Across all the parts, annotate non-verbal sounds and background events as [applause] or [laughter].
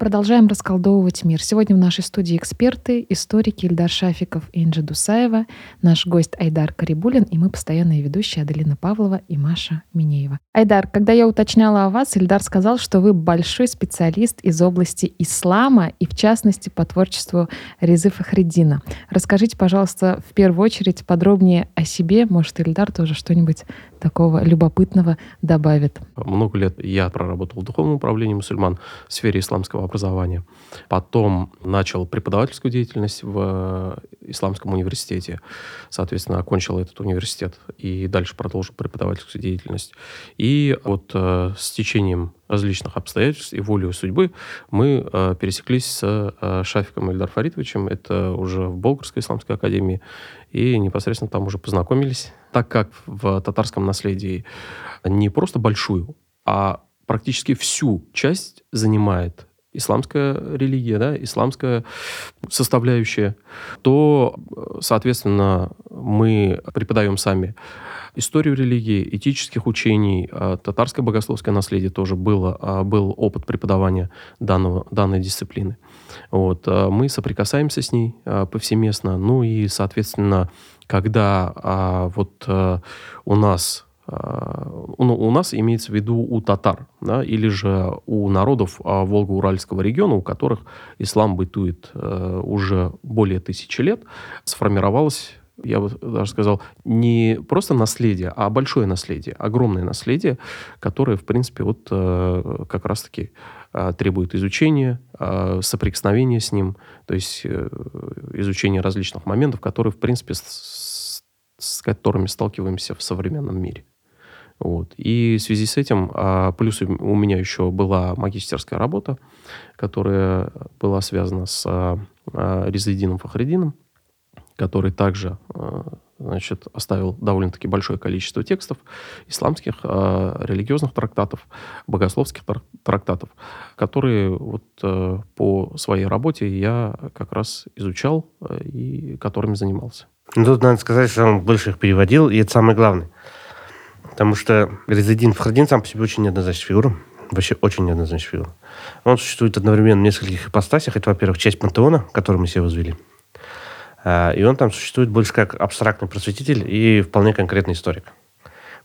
продолжаем расколдовывать мир. Сегодня в нашей студии эксперты, историки Ильдар Шафиков и Инджи Дусаева, наш гость Айдар Карибулин и мы постоянные ведущие Аделина Павлова и Маша Минеева. Айдар, когда я уточняла о вас, Ильдар сказал, что вы большой специалист из области ислама и, в частности, по творчеству Резы Фахреддина. Расскажите, пожалуйста, в первую очередь подробнее о себе. Может, Ильдар тоже что-нибудь такого любопытного добавит. Много лет я проработал в духовном управлении мусульман в сфере исламского образования. Потом начал преподавательскую деятельность в Исламском университете. Соответственно, окончил этот университет и дальше продолжил преподавательскую деятельность. И вот э, с течением различных обстоятельств и волею судьбы мы э, пересеклись с э, Шафиком Ильдар Фаритовичем. Это уже в Болгарской исламской академии. И непосредственно там уже познакомились. Так как в татарском наследии не просто большую, а практически всю часть занимает исламская религия, да, исламская составляющая, то, соответственно, мы преподаем сами историю религии, этических учений, а татарское богословское наследие тоже было, а, был опыт преподавания данного, данной дисциплины. Вот. А мы соприкасаемся с ней повсеместно, ну и, соответственно, когда вот у нас у нас имеется в виду у татар, да, или же у народов Волго-Уральского региона, у которых ислам бытует э, уже более тысячи лет, сформировалась я бы даже сказал, не просто наследие, а большое наследие, огромное наследие, которое, в принципе, вот э, как раз-таки э, требует изучения, соприкосновения с ним, то есть изучения различных моментов, которые, в принципе, с которыми сталкиваемся в современном мире. Вот. И в связи с этим, а, плюс у меня еще была магистерская работа, которая была связана с а, Резидином Фахредином, который также э, значит, оставил довольно-таки большое количество текстов исламских, э, религиозных трактатов, богословских трактатов, которые вот э, по своей работе я как раз изучал и которыми занимался. Ну, тут надо сказать, что он больше их переводил, и это самое главное. Потому что Резидин Фахрадин сам по себе очень неоднозначная фигура. Вообще очень неоднозначная фигура. Он существует одновременно в нескольких ипостасях. Это, во-первых, часть пантеона, который мы себе возвели. А, и он там существует больше как абстрактный просветитель и вполне конкретный историк.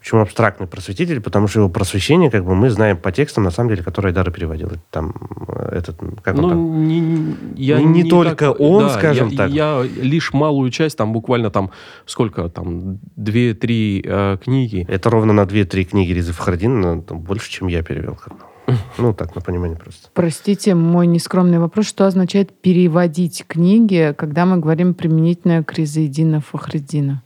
Почему абстрактный просветитель? Потому что его просвещение, как бы мы знаем по текстам, на самом деле, которые Айдара переводил. Там, э, этот, как ну, он там? Не, я не, не, не только так, он, да, скажем я, так. Я лишь малую часть, там буквально там сколько, там, две-три э, книги. Это ровно на две-три книги Риза Фахрадина, больше, чем я перевел. [laughs] Ну, так, на понимание просто. Простите, мой нескромный вопрос. Что означает переводить книги, когда мы говорим применительно к Резаидина Фахреддина?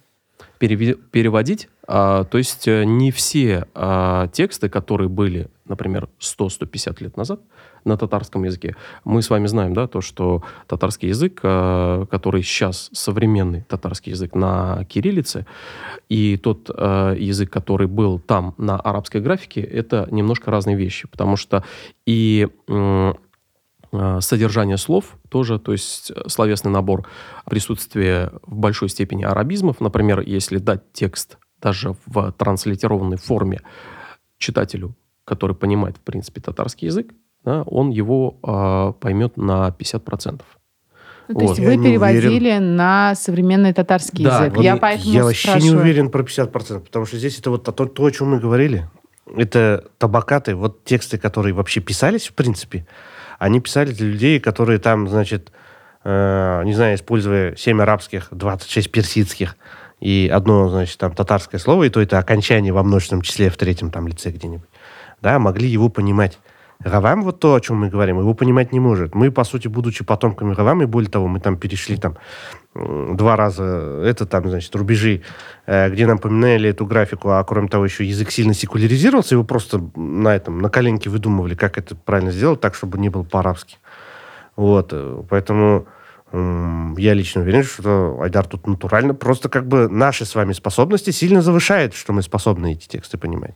Переводить? А, то есть э, не все а, тексты, которые были, например, 100-150 лет назад, на татарском языке. Мы с вами знаем, да, то, что татарский язык, э, который сейчас современный татарский язык на кириллице, и тот э, язык, который был там на арабской графике, это немножко разные вещи, потому что и э, содержание слов тоже, то есть словесный набор, присутствие в большой степени арабизмов. Например, если дать текст даже в транслитерованной форме читателю, который понимает, в принципе, татарский язык, да, он его э, поймет на 50%. Ну, то вот. есть вы переводили на современный татарский да, язык. Вот я, поэтому я вообще спрашиваю. не уверен про 50%, потому что здесь это вот то, то, о чем мы говорили. Это табакаты, вот тексты, которые вообще писались, в принципе, они писали для людей, которые там, значит, э, не знаю, используя 7 арабских, 26 персидских и одно, значит, там татарское слово, и то это окончание во множественном числе в третьем там лице где-нибудь, да, могли его понимать. Равам, вот то, о чем мы говорим, его понимать не может. Мы, по сути, будучи потомками Равам, и более того, мы там перешли там два раза, это там, значит, рубежи, э, где нам поменяли эту графику, а кроме того, еще язык сильно секуляризировался, его просто на этом, на коленке выдумывали, как это правильно сделать, так, чтобы не было по-арабски. Вот, э, поэтому я лично уверен, что Айдар тут натурально просто как бы наши с вами способности сильно завышает, что мы способны эти тексты понимать.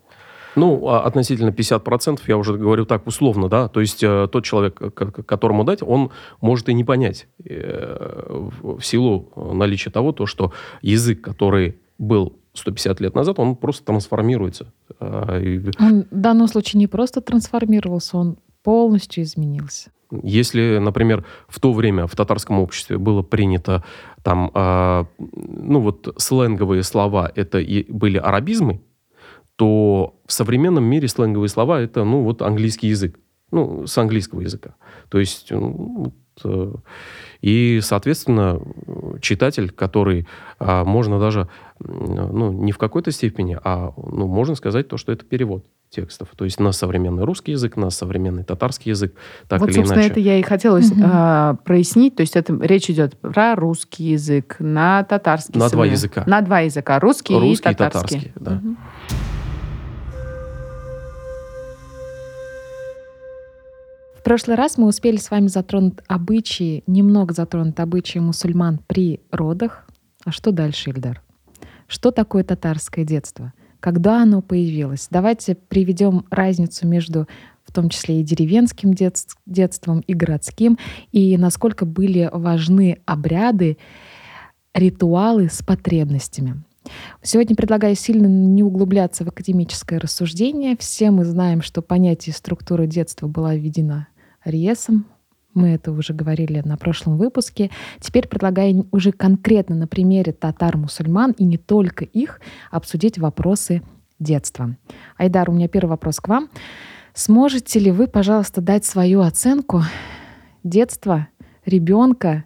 Ну, а относительно 50%, я уже говорю так условно, да, то есть э, тот человек, которому дать, он может и не понять э, в силу наличия того, то, что язык, который был 150 лет назад, он просто трансформируется. А, он в данном случае не просто трансформировался, он полностью изменился. Если, например, в то время в татарском обществе было принято там, э, ну вот сленговые слова, это и были арабизмы, то в современном мире сленговые слова это, ну вот английский язык, ну с английского языка. То есть, ну, вот, э, и, соответственно, читатель, который а, можно даже, ну, не в какой-то степени, а, ну, можно сказать то, что это перевод текстов. То есть на современный русский язык, на современный татарский язык, так вот, или собственно, иначе. это я и хотела угу. а, прояснить. То есть это речь идет про русский язык, на татарский. На два языка. На два языка. Русский, русский и татарский. И татарский да. угу. В прошлый раз мы успели с вами затронуть обычаи, немного затронуть обычаи мусульман при родах. А что дальше, Ильдар? Что такое татарское детство? Когда оно появилось? Давайте приведем разницу между в том числе и деревенским детством, и городским, и насколько были важны обряды, ритуалы с потребностями. Сегодня предлагаю сильно не углубляться в академическое рассуждение. Все мы знаем, что понятие структуры детства была введена Риесом. Мы это уже говорили на прошлом выпуске. Теперь предлагаю уже конкретно на примере татар-мусульман и не только их обсудить вопросы детства. Айдар, у меня первый вопрос к вам. Сможете ли вы, пожалуйста, дать свою оценку детства ребенка,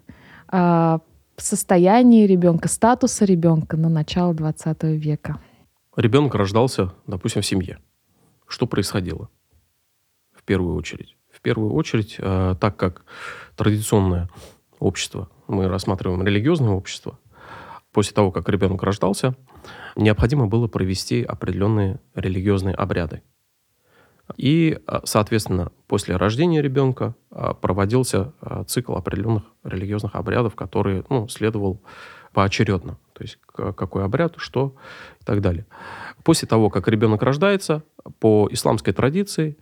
э, состояния ребенка, статуса ребенка на начало 20 века? Ребенок рождался, допустим, в семье. Что происходило в первую очередь? Первую очередь, э, так как традиционное общество, мы рассматриваем религиозное общество, после того, как ребенок рождался, необходимо было провести определенные религиозные обряды. И, э, соответственно, после рождения ребенка э, проводился цикл определенных религиозных обрядов, которые ну, следовал поочередно. То есть какой обряд, что и так далее. После того, как ребенок рождается, по исламской традиции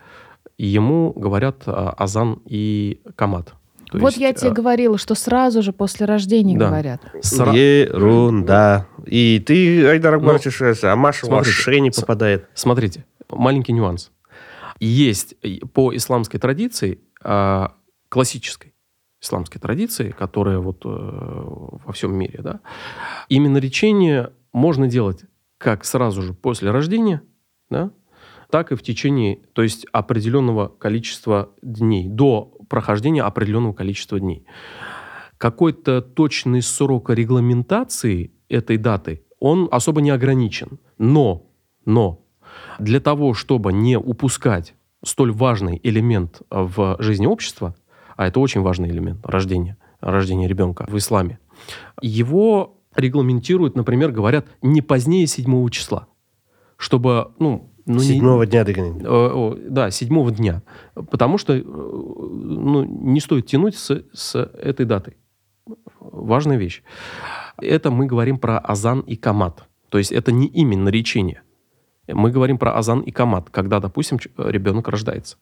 ему говорят а, азан и камат. То вот есть, я тебе а... говорила, что сразу же после рождения да. говорят. Сра... Ерунда. И ты, Айдар Акбарович, ну, а Маша вообще не попадает. Смотрите, маленький нюанс. Есть по исламской традиции, а, классической исламской традиции, которая вот э, во всем мире, да, именно речение можно делать как сразу же после рождения, да, так и в течение, то есть определенного количества дней, до прохождения определенного количества дней. Какой-то точный срок регламентации этой даты, он особо не ограничен. Но, но для того, чтобы не упускать столь важный элемент в жизни общества, а это очень важный элемент рождения, рождения ребенка в исламе, его регламентируют, например, говорят, не позднее седьмого числа, чтобы, ну, ну, седьмого не, дня догонения. Да, седьмого дня. Потому что э, ну, не стоит тянуть с, с этой датой. Важная вещь. Это мы говорим про азан и камат. То есть это не именно речение. Мы говорим про азан и камат, когда, допустим, ребенок рождается.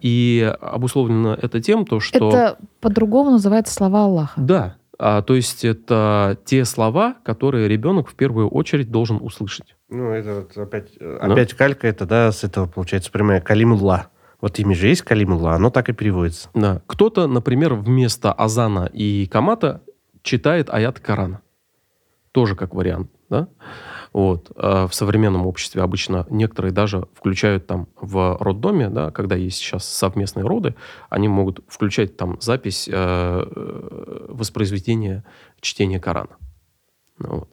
И обусловлено это тем, то, что... Это по-другому называется слова Аллаха. Да. А, то есть это те слова, которые ребенок в первую очередь должен услышать. Ну, это вот опять, э, ну? опять калька, это, да, с этого получается прямая Калимулла. Вот имя же есть Калимулла, оно так и переводится. Да. Кто-то, например, вместо Азана и Камата читает аят Корана. Тоже как вариант, да? Вот. А в современном обществе обычно некоторые даже включают там в роддоме, да, когда есть сейчас совместные роды, они могут включать там запись э, воспроизведения чтения Корана. Вот.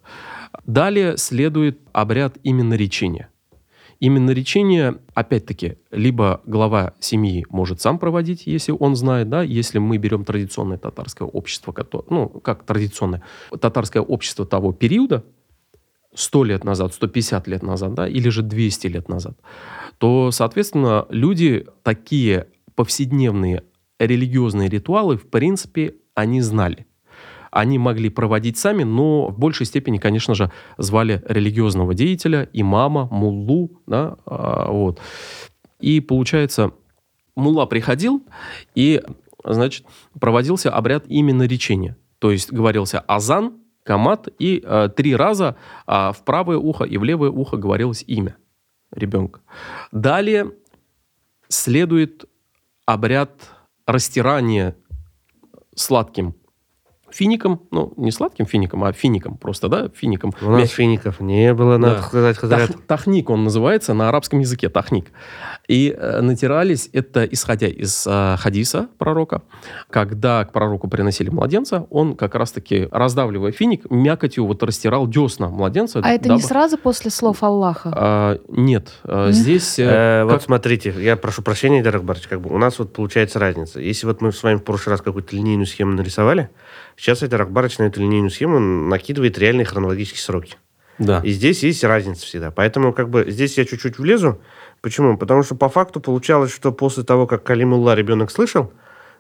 Далее следует обряд именно речения. Именно речение, опять-таки, либо глава семьи может сам проводить, если он знает, да, если мы берем традиционное татарское общество, ну, как традиционное татарское общество того периода, 100 лет назад, 150 лет назад, да, или же 200 лет назад, то, соответственно, люди такие повседневные религиозные ритуалы, в принципе, они знали они могли проводить сами, но в большей степени, конечно же, звали религиозного деятеля, имама, муллу, да, а, вот. И получается, мулла приходил, и, значит, проводился обряд именно речения. То есть говорился азан, камат, и э, три раза э, в правое ухо и в левое ухо говорилось имя ребенка. Далее следует обряд растирание сладким фиником, ну, не сладким фиником, а фиником просто, да, фиником. У нас фиников не было, надо да. сказать, Тах, Тахник он называется на арабском языке, тахник. И э, натирались это, исходя из э, хадиса пророка, когда к пророку приносили младенца, он как раз-таки, раздавливая финик, мякотью вот растирал десна младенца. А это дабы... не сразу после слов Аллаха? А, нет, mm. здесь... Э, как... Вот смотрите, я прошу прощения, Дарак Барч, как бы у нас вот получается разница. Если вот мы с вами в прошлый раз какую-то линейную схему нарисовали, Сейчас эта Рахбарыч на эту линейную схему накидывает реальные хронологические сроки. Да. И здесь есть разница всегда. Поэтому как бы здесь я чуть-чуть влезу. Почему? Потому что по факту получалось, что после того, как Калимулла ребенок слышал,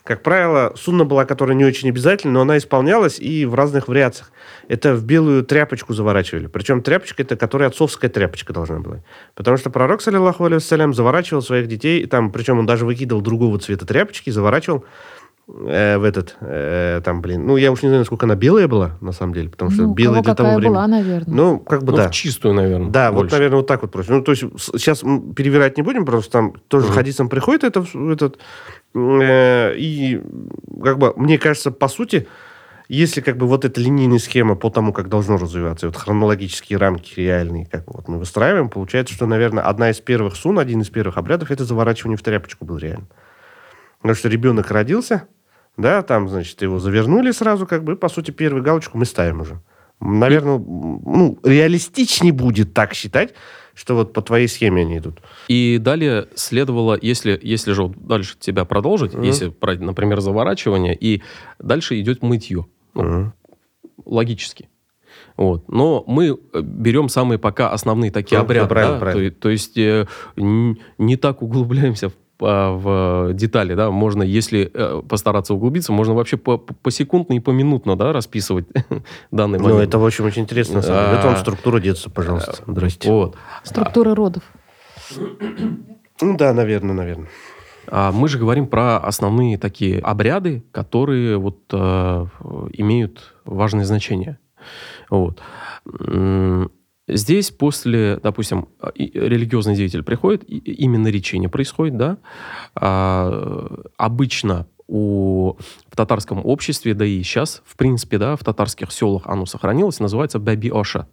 как правило, сунна была, которая не очень обязательна, но она исполнялась и в разных вариациях. Это в белую тряпочку заворачивали. Причем тряпочка это, которая отцовская тряпочка должна была. Потому что пророк, саллиллаху алейhi заворачивал своих детей, там, причем он даже выкидывал другого цвета тряпочки, заворачивал э, в этот, э, там, блин, ну, я уж не знаю, насколько она белая была, на самом деле, потому что ну, белая для того времени. была, наверное. Ну, как бы, ну, да. чистую, наверное. Да, больше. вот, наверное, вот так вот просто. Ну, то есть, сейчас перевирать не будем, просто там тоже угу. хадисом приходит это, этот, э, и, как бы, мне кажется, по сути, если как бы вот эта линейная схема по тому, как должно развиваться, вот хронологические рамки реальные, как вот мы выстраиваем, получается, что, наверное, одна из первых сун, один из первых обрядов, это заворачивание в тряпочку был реально. Потому что ребенок родился, да, там, значит, его завернули сразу, как бы, по сути, первую галочку мы ставим уже. Наверное, ну, реалистичнее будет так считать, что вот по твоей схеме они идут. И далее следовало, если, если же дальше тебя продолжить, mm-hmm. если, например, заворачивание, и дальше идет мытье. Ну, mm-hmm. Логически. Вот. Но мы э, берем самые пока основные такие ну, обряды. Правильно, да? правильно. То, то есть э, не так углубляемся в в детали, да, можно, если э, постараться углубиться, можно вообще по, по секундно и по минутно, да, расписывать [laughs] данный момент. Ну, это, в общем, очень интересно. А, это вам структура детства, пожалуйста. Здрасте. Вот. Структура родов. Ну да, наверное, наверное. А мы же говорим про основные такие обряды, которые вот э, имеют важное значение. Вот. Здесь после, допустим, религиозный деятель приходит, именно речение происходит, да, а, обычно у, в татарском обществе, да и сейчас, в принципе, да, в татарских селах оно сохранилось, называется баби оша.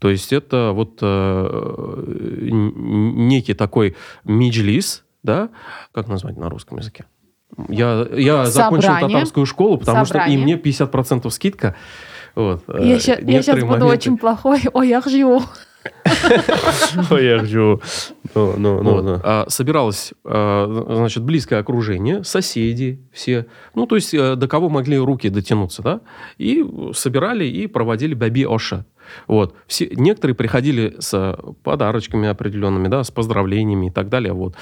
То есть это вот э, некий такой меджлис, да, как назвать на русском языке? Я, я закончил татарскую школу, потому Собрание. что и мне 50% скидка. Вот. Я, ща, я сейчас буду очень плохой. Ой, я живу. [laughs] Ой, я живу. Ну, ну, ну, ну. А, собиралось, а, значит, близкое окружение, соседи все. Ну, то есть, э, до кого могли руки дотянуться, да? И собирали и проводили баби Оша. Вот. Все, некоторые приходили с подарочками определенными, да, с поздравлениями и так далее. Вот.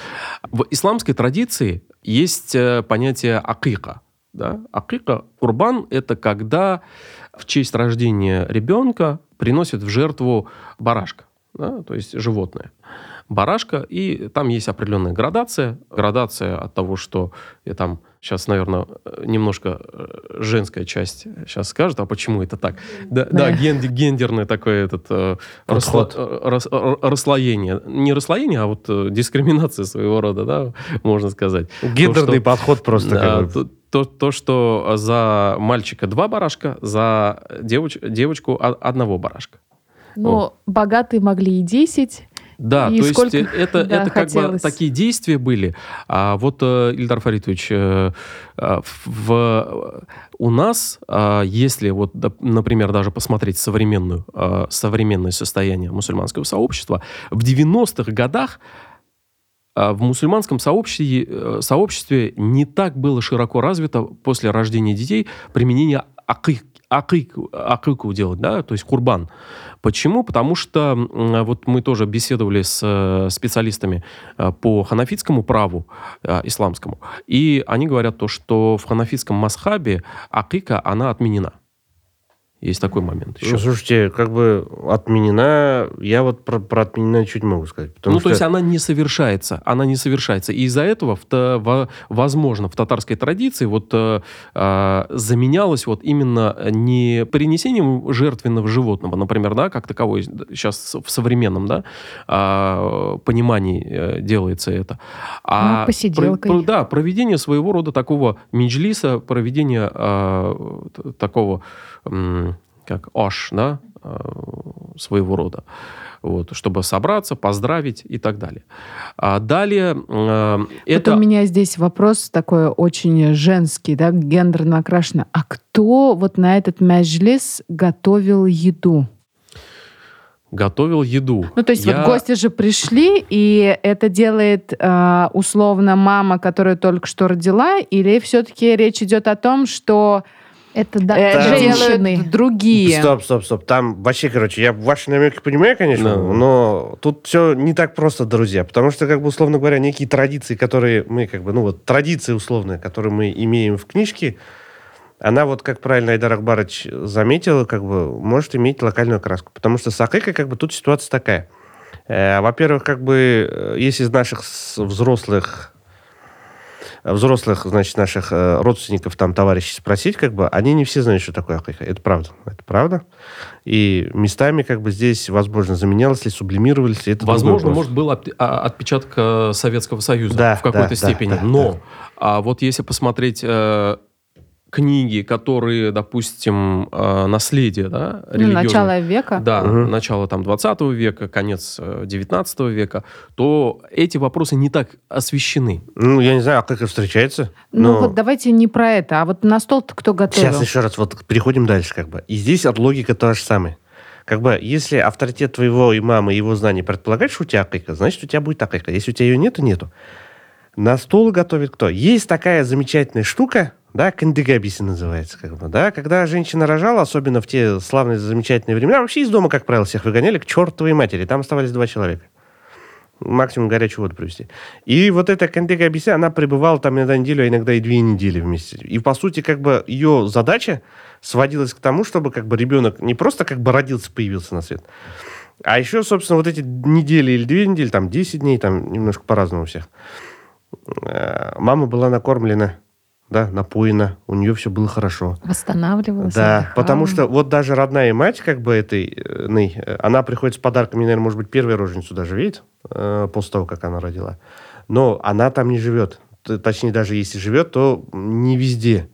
В исламской традиции есть э, понятие акика. Да? Акика, курбан – это когда в честь рождения ребенка приносят в жертву барашка, да, то есть животное. Барашка, и там есть определенная градация. Градация от того, что я там сейчас, наверное, немножко э, женская часть сейчас скажет, а почему это так? Да, да, да ген, гендерное такое этот э, рассло, э, рас, расслоение. Не расслоение, а вот дискриминация своего рода, да, можно сказать. Гендерный то, что, подход просто. Да, то, то, что за мальчика два барашка, за девоч, девочку одного барашка. Но вот. богатые могли и 10. Да, и то сколько... есть это, [laughs] да, это как бы такие действия были. А вот, э, Ильдар Фаритович, э, э, в, у нас, если вот, например, даже посмотреть современную, современное состояние мусульманского сообщества, в 90-х годах в мусульманском сообществе, э, сообществе не так было широко развито после рождения детей применение акик, акик, акику делать, да, то есть курбан. Почему? Потому что вот мы тоже беседовали с э, специалистами э, по ханафитскому праву исламскому, и они говорят то, что в ханафитском масхабе акика, она отменена. Есть такой момент еще. Ну, слушайте, как бы отменена, я вот про, про отменена чуть могу сказать. Ну, что... то есть она не совершается, она не совершается. И из-за этого, в, в, возможно, в татарской традиции вот э, э, заменялось вот именно не принесением жертвенного животного, например, да, как таковой сейчас в современном, да, э, понимании э, делается это, а ну, про, про, да, проведение своего рода такого меджлиса, проведение э, такого как ош, да, э, своего рода, вот, чтобы собраться, поздравить и так далее. А далее э, это... у меня здесь вопрос такой очень женский, да, гендерно окрашенный. А кто вот на этот мяжлис готовил еду? готовил еду. Ну, то есть я... вот гости же пришли, и это делает э, условно мама, которая только что родила, или все-таки речь идет о том, что это да, это женщины другие. Стоп, стоп, стоп. Там вообще, короче, я ваши намеки понимаю, конечно, no. но тут все не так просто, друзья. Потому что, как бы, условно говоря, некие традиции, которые мы, как бы, ну вот, традиции условные, которые мы имеем в книжке, она вот, как правильно Айдар Акбарович заметил, как бы, может иметь локальную окраску. Потому что с Акыкой, как бы, тут ситуация такая. Э, во-первых, как бы, э, если из наших взрослых взрослых, значит, наших э, родственников, там, товарищей спросить, как бы, они не все знают, что такое акиха. Это правда. Это правда. И местами, как бы, здесь, возможно, заменялось ли, сублимировались ли. Это возможно, может, был а, отпечаток э, Советского Союза да, в какой-то да, степени. Да, Но да. А вот если посмотреть э, книги, которые, допустим, э, наследие, да, ну, начало века. Да, угу. начало там 20 века, конец 19 э, века, то эти вопросы не так освещены. Ну, я не знаю, а как это встречается? Ну, но... вот давайте не про это, а вот на стол-то кто готовил? Сейчас еще раз, вот переходим дальше, как бы. И здесь от логика та же самая. Как бы, если авторитет твоего имама и его знаний предполагает, что у тебя акайка, значит, у тебя будет акайка. Если у тебя ее нету, нету. На стол готовит кто? Есть такая замечательная штука, да, кандыгабиси называется, как бы, да, когда женщина рожала, особенно в те славные, замечательные времена, вообще из дома, как правило, всех выгоняли к чертовой матери, там оставались два человека. Максимум горячую воду привезти. И вот эта кандыгабиси, она пребывала там иногда неделю, а иногда и две недели вместе. И, по сути, как бы ее задача сводилась к тому, чтобы как бы ребенок не просто как бы родился, появился на свет, а еще, собственно, вот эти недели или две недели, там 10 дней, там немножко по-разному у всех. Э, мама была накормлена да, напоена, у нее все было хорошо. Восстанавливалась. Да, отдыхала. потому что вот даже родная мать, как бы этой, э, она приходит с подарками, наверное, может быть, первая роженицу даже видит, э, после того, как она родила. Но она там не живет. Точнее, даже если живет, то не везде.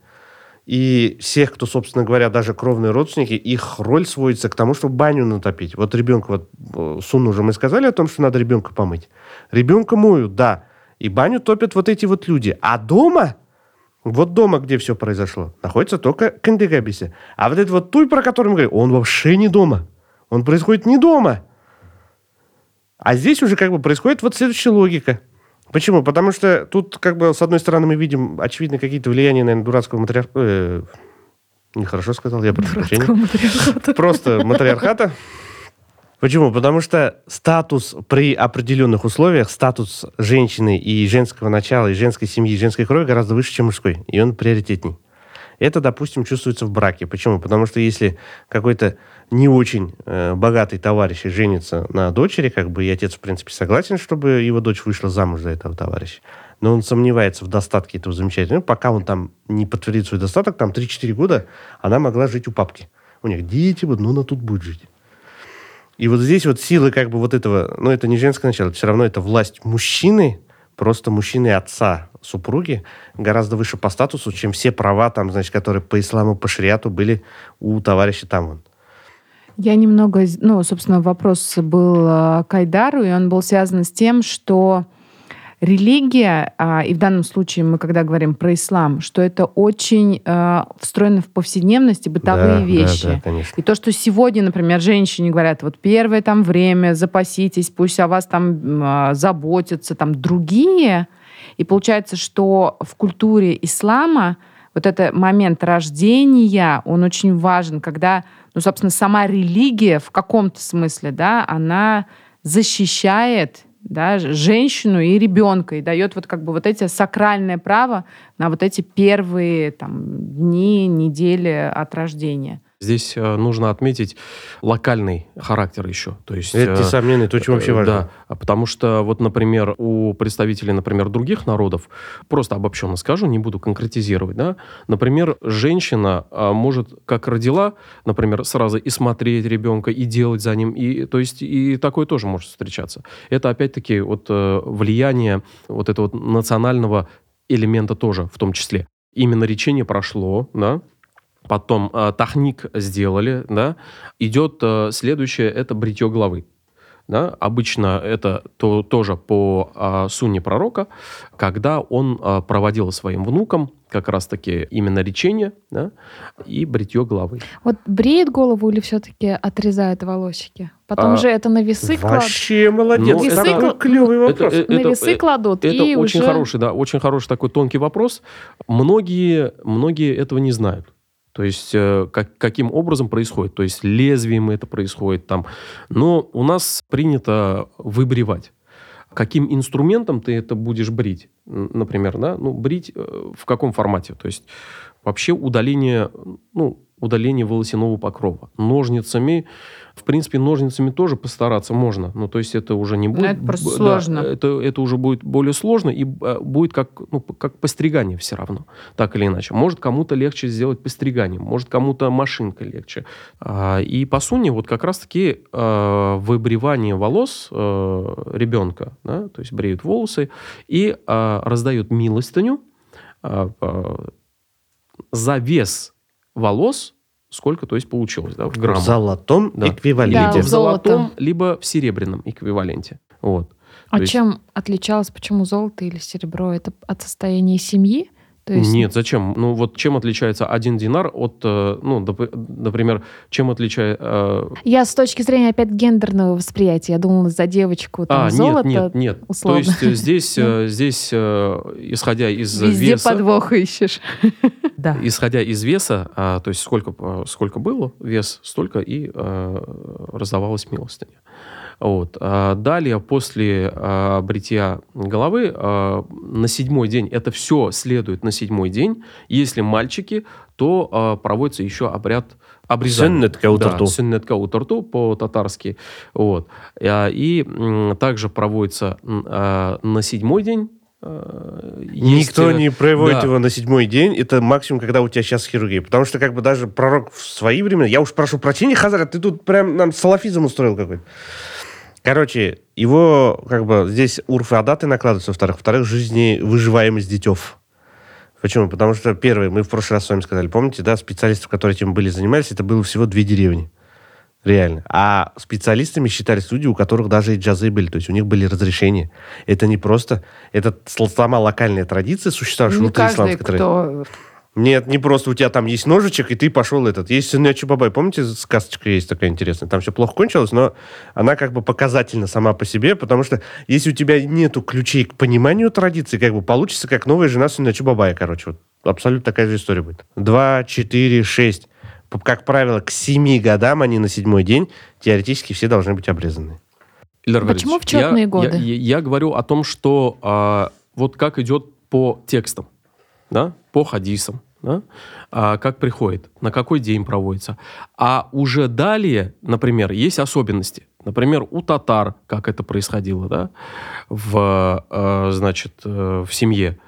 И всех, кто, собственно говоря, даже кровные родственники, их роль сводится к тому, чтобы баню натопить. Вот ребенка, вот э, Сун уже мы сказали о том, что надо ребенка помыть. Ребенка моют, да. И баню топят вот эти вот люди. А дома вот дома, где все произошло, находится только Кандыгабисе. А вот этот вот туй, про который мы говорим, он вообще не дома. Он происходит не дома. А здесь уже как бы происходит вот следующая логика. Почему? Потому что тут как бы с одной стороны мы видим очевидно какие-то влияния, наверное, дурацкого матриархата. Э, нехорошо сказал, я прошу прощения. Просто матриархата. Почему? Потому что статус при определенных условиях, статус женщины и женского начала, и женской семьи, и женской крови гораздо выше, чем мужской. И он приоритетней. Это, допустим, чувствуется в браке. Почему? Потому что если какой-то не очень э, богатый товарищ женится на дочери, как бы и отец, в принципе, согласен, чтобы его дочь вышла замуж за этого товарища, но он сомневается в достатке этого замечательного, пока он там не подтвердит свой достаток, там 3-4 года она могла жить у папки. У них дети будут, но она тут будет жить. И вот здесь вот силы как бы вот этого, ну, это не женское начало, все равно это власть мужчины, просто мужчины отца супруги гораздо выше по статусу, чем все права, там, значит, которые по исламу, по шариату были у товарища там. Вон. Я немного, ну, собственно, вопрос был э, к Айдару, и он был связан с тем, что религия, а, и в данном случае мы когда говорим про ислам, что это очень а, встроено в повседневности бытовые да, вещи. Да, да, конечно. И то, что сегодня, например, женщине говорят, вот первое там время, запаситесь, пусть о вас там а, заботятся, там другие. И получается, что в культуре ислама вот этот момент рождения, он очень важен, когда, ну, собственно, сама религия в каком-то смысле, да, она защищает да, женщину и ребенка, и дает вот как бы вот эти сакральное право на вот эти первые там, дни, недели от рождения. Здесь э, нужно отметить локальный характер еще. То есть, это э, несомненно, это очень вообще важно. Да, потому что вот, например, у представителей, например, других народов, просто обобщенно скажу, не буду конкретизировать, да, например, женщина может, как родила, например, сразу и смотреть ребенка, и делать за ним, и, то есть и такое тоже может встречаться. Это опять-таки вот э, влияние вот этого национального элемента тоже в том числе. Именно речение прошло, да, потом э, тахник сделали, да, идет э, следующее, это бритье головы. Да? Обычно это то, тоже по э, сунне пророка, когда он э, проводил своим внукам как раз-таки именно речение да, и бритье головы. Вот бреет голову или все-таки отрезает волосики? Потом а, же это на весы кладут. Вообще молодец. весы это кла... клевый вопрос. Это, на весы это, кладут. Это и очень уже... хороший, да, очень хороший такой тонкий вопрос. Многие, многие этого не знают. То есть э, как, каким образом происходит? То есть лезвием это происходит там. Но у нас принято выбривать. Каким инструментом ты это будешь брить? Например, да? Ну, брить э, в каком формате? То есть вообще удаление, ну, удаление волосяного покрова. Ножницами, в принципе, ножницами тоже постараться можно. Ну, то есть это уже не будет... Но это просто да, сложно. Это, это уже будет более сложно и а, будет как, ну, как постригание все равно, так или иначе. Может, кому-то легче сделать постригание, может, кому-то машинкой легче. А, и по сути, вот как раз-таки а, выбривание волос ребенка, да, то есть бреют волосы и раздают милостыню за вес волос, сколько, то есть, получилось, да, в граммах. В золотом да. эквиваленте. Да, в золотом, либо в серебряном эквиваленте. Вот. А то чем есть... отличалось, почему золото или серебро? Это от состояния семьи? То есть... Нет, зачем? Ну вот чем отличается один динар от, э, ну, например, чем отличается... Э... Я с точки зрения опять гендерного восприятия, я думала за девочку там а, золото. нет, нет, нет. Условно. То есть э, здесь, здесь исходя из Везде веса... подвох ищешь. [laughs] да. Исходя из веса, а, то есть сколько, сколько было вес, столько и раздавалась милостыня. Вот. А далее, после а, бритья головы, а, на седьмой день, это все следует на седьмой день. Если мальчики, то проводится еще обряд обрезания. Сеннет каутарту. Да, сеннет каутарту по-татарски. Вот. И также проводится на седьмой день есть... Никто не проводит да. его на седьмой день. Это максимум, когда у тебя сейчас хирургия. Потому что как бы даже пророк в свои времена... Я уж прошу прощения, Хазар, ты тут прям нам салафизм устроил какой-то. Короче, его как бы здесь урфы адаты накладываются, во-вторых. Во-вторых, жизни выживаемость детев. Почему? Потому что, первое, мы в прошлый раз с вами сказали, помните, да, специалистов, которые этим были занимались, это было всего две деревни. Реально. А специалистами считались люди, у которых даже и джазы были, то есть у них были разрешения. Это не просто... Это сама локальная традиция, существовавшая не внутри каждый, исламской кто нет, не просто у тебя там есть ножичек, и ты пошел этот. Есть Сынячу Бабай, помните, сказочка есть такая интересная? Там все плохо кончилось, но она как бы показательна сама по себе, потому что если у тебя нету ключей к пониманию традиции, как бы получится как новая жена Сынячу Бабая, короче. Вот абсолютно такая же история будет. Два, четыре, шесть. Как правило, к семи годам они на седьмой день теоретически все должны быть обрезаны. Ильдар Почему в четные я, годы? Я, я, я говорю о том, что а, вот как идет по текстам, да, по хадисам да? а, как приходит, на какой день проводится. А уже далее, например, есть особенности. Например, у татар, как это происходило, да, в, э, значит, э, в семье,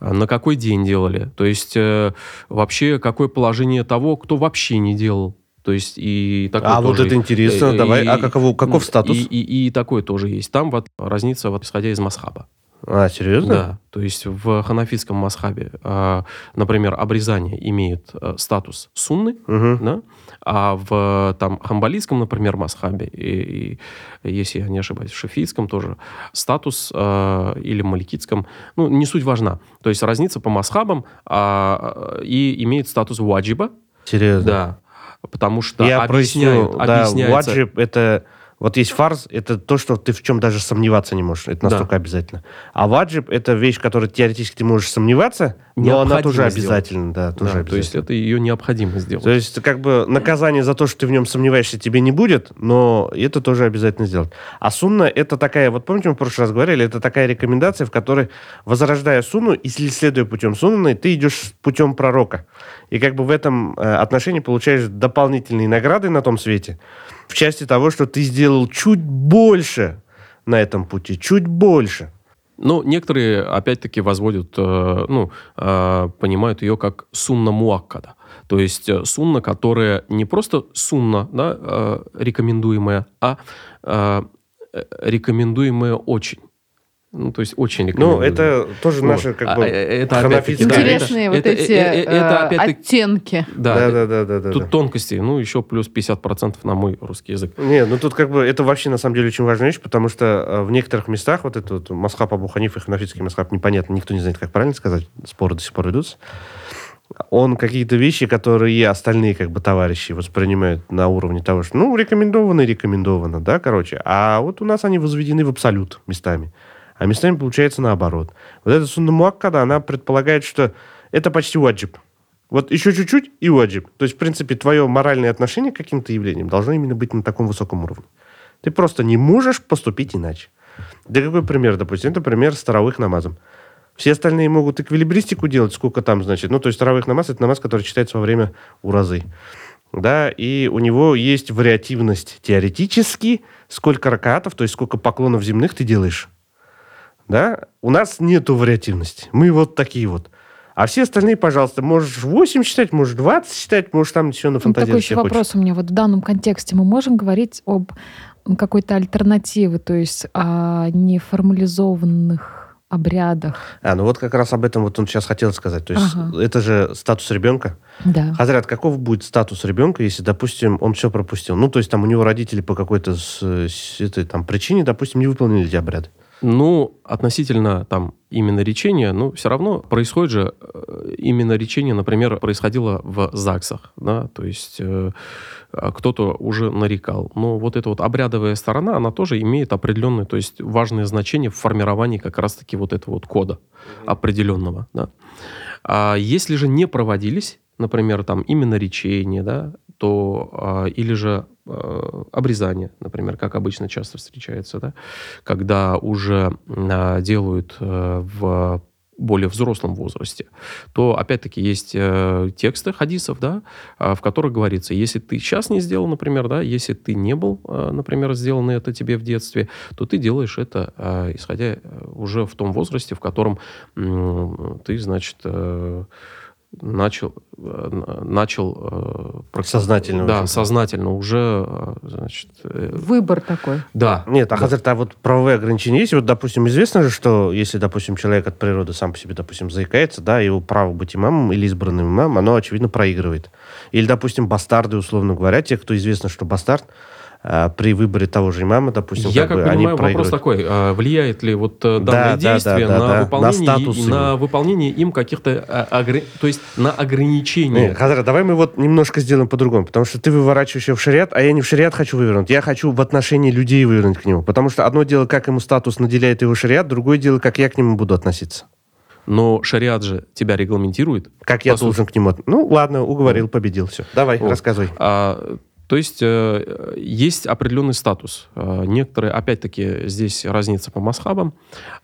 на какой день делали, то есть э, вообще какое положение того, кто вообще не делал. То есть и такое А вот это интересно, и, давай, и, а каков, каков статус? И, и, и, и такое тоже есть. Там вот разница, вот, исходя из масхаба. А, серьезно? Да. То есть в ханафитском масхабе, а, например, обрезание имеет э, статус сунны, угу. да? а в там, хамбалийском, например, масхабе, и, и, если я не ошибаюсь, в шафийском тоже, статус э, или маликитском, ну, не суть важна. То есть разница по масхабам а, и имеет статус ваджиба. Серьезно? Да. Потому что я объясняют, проясню, да, ваджиб это Вот есть фарз, это то, что ты в чем даже сомневаться не можешь. Это настолько да. обязательно. А ваджиб это вещь, которой теоретически ты можешь сомневаться, но она тоже обязательна. Да, тоже да, обязательно. То есть это ее необходимо сделать. То есть как бы наказание за то, что ты в нем сомневаешься, тебе не будет, но это тоже обязательно сделать. А сунна это такая, вот помните, мы в прошлый раз говорили, это такая рекомендация, в которой, возрождая сунну, если следуя путем сунны, ты идешь путем пророка. И как бы в этом э, отношении получаешь дополнительные награды на том свете в части того, что ты сделал чуть больше на этом пути, чуть больше. Ну, некоторые, опять-таки, возводят, э, ну, э, понимают ее как сунна муаккада. То есть э, сунна, которая не просто сунна, да, рекомендуемая, а рекомендуемая очень. Ну, то есть очень рекомендую. Ну, это тоже вот. наши как а, бы э, это Интересные вот это, эти это, это, это оттенки. Да, да, да, да, да, да. Тут да. тонкости, ну, еще плюс 50% на мой русский язык. Не, ну тут как бы это вообще на самом деле очень важная вещь, потому что в некоторых местах вот этот вот Масхаб Абу Ханиф и ханафитский Масхаб непонятно, никто не знает, как правильно сказать, споры до сих пор идут. Он какие-то вещи, которые остальные как бы товарищи воспринимают на уровне того, что, ну, рекомендовано и рекомендовано, да, короче. А вот у нас они возведены в абсолют местами а местами получается наоборот. Вот эта сунна муаккада, она предполагает, что это почти ваджиб. Вот еще чуть-чуть и ваджиб. То есть, в принципе, твое моральное отношение к каким-то явлениям должно именно быть на таком высоком уровне. Ты просто не можешь поступить иначе. Да какой пример, допустим? Это пример с таравых намазом. Все остальные могут эквилибристику делать, сколько там, значит. Ну, то есть таравых намаз – это намаз, который читается во время уразы. Да, и у него есть вариативность теоретически, сколько ракатов, то есть сколько поклонов земных ты делаешь да, у нас нету вариативности. Мы вот такие вот. А все остальные, пожалуйста, можешь 8 считать, можешь 20 считать, можешь там еще на фантазии. Такой еще вопрос хочешь. у меня. Вот в данном контексте мы можем говорить об какой-то альтернативе, то есть о неформализованных обрядах. А, ну вот как раз об этом вот он сейчас хотел сказать. То есть ага. это же статус ребенка. Да. Хазрят, каков будет статус ребенка, если, допустим, он все пропустил? Ну, то есть там у него родители по какой-то с, с этой там причине, допустим, не выполнили эти обряды. Ну, относительно там именно речения, ну, все равно происходит же э, именно речение, например, происходило в ЗАГСах, да, то есть э, а кто-то уже нарекал. Но вот эта вот обрядовая сторона, она тоже имеет определенное, то есть важное значение в формировании как раз-таки вот этого вот кода определенного, да. А если же не проводились, например, там именно речение, да, то а, или же а, обрезание, например, как обычно часто встречается, да, когда уже а, делают а, в более взрослом возрасте, то опять-таки есть э, тексты хадисов, да, э, в которых говорится, если ты сейчас не сделал, например, да, если ты не был, э, например, сделано это тебе в детстве, то ты делаешь это, э, исходя уже в том возрасте, в котором э, ты, значит, э, начал, э, начал э, сознательно да, уже. сознательно уже, э, значит, выбор такой. Да. Нет, а да. Хазарт, а вот правовые ограничения есть. Вот, допустим, известно же, что если, допустим, человек от природы сам по себе, допустим, заикается, да, его право быть имамом или избранным имамом, оно, очевидно, проигрывает. Или, допустим, бастарды, условно говоря, те, кто известно, что бастард, при выборе того же имама, допустим, Я как, бы, понимаю, они вопрос такой, а, влияет ли вот э, данное да, действие да, да, на, да, выполнение, на, статус на выполнение им каких-то, а, то есть на ограничения? Нет, Хазар, давай мы вот немножко сделаем по-другому, потому что ты выворачиваешь ее в шариат, а я не в шариат хочу вывернуть, я хочу в отношении людей вывернуть к нему, потому что одно дело, как ему статус наделяет его шариат, другое дело, как я к нему буду относиться. Но шариат же тебя регламентирует. Как я должен к нему... Ну, ладно, уговорил, победил, все. Давай, вот. рассказывай. А, то есть э, есть определенный статус. Э, некоторые, опять-таки, здесь разница по масхабам.